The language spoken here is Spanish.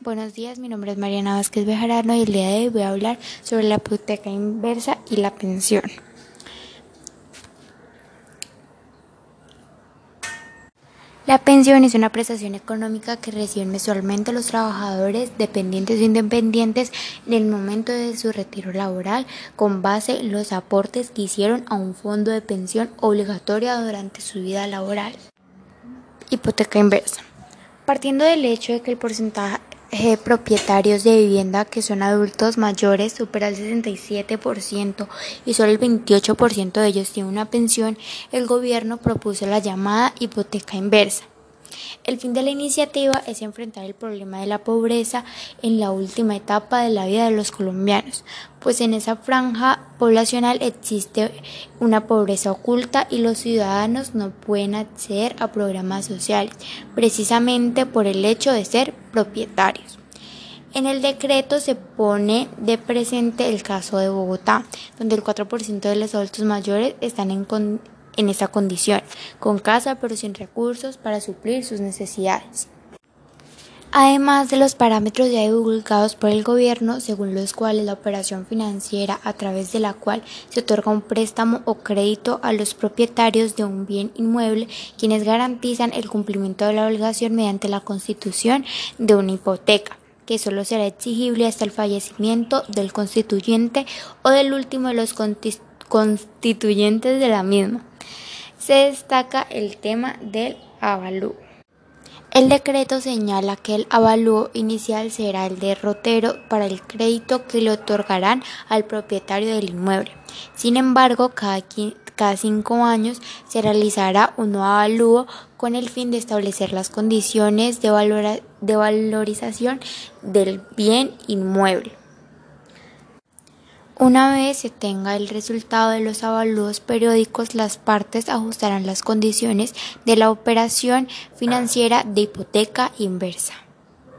Buenos días, mi nombre es Mariana Vázquez Bejarano y el día de hoy voy a hablar sobre la hipoteca inversa y la pensión. La pensión es una prestación económica que reciben mensualmente los trabajadores dependientes o independientes en el momento de su retiro laboral con base en los aportes que hicieron a un fondo de pensión obligatoria durante su vida laboral. Hipoteca inversa. Partiendo del hecho de que el porcentaje de propietarios de vivienda que son adultos mayores supera el 67% y solo el 28% de ellos tiene una pensión, el gobierno propuso la llamada hipoteca inversa. El fin de la iniciativa es enfrentar el problema de la pobreza en la última etapa de la vida de los colombianos, pues en esa franja poblacional existe una pobreza oculta y los ciudadanos no pueden acceder a programas sociales, precisamente por el hecho de ser propietarios. En el decreto se pone de presente el caso de Bogotá, donde el 4% de los adultos mayores están en, en esa condición, con casa pero sin recursos para suplir sus necesidades. Además de los parámetros ya divulgados por el gobierno, según los cuales la operación financiera a través de la cual se otorga un préstamo o crédito a los propietarios de un bien inmueble, quienes garantizan el cumplimiento de la obligación mediante la constitución de una hipoteca que solo será exigible hasta el fallecimiento del constituyente o del último de los constituyentes de la misma se destaca el tema del avalúo. El decreto señala que el avalúo inicial será el derrotero para el crédito que le otorgarán al propietario del inmueble. Sin embargo, cada, cinco años se realizará un nuevo avalúo con el fin de establecer las condiciones de valorización del bien inmueble. Una vez se tenga el resultado de los avalúos periódicos, las partes ajustarán las condiciones de la operación financiera de hipoteca inversa.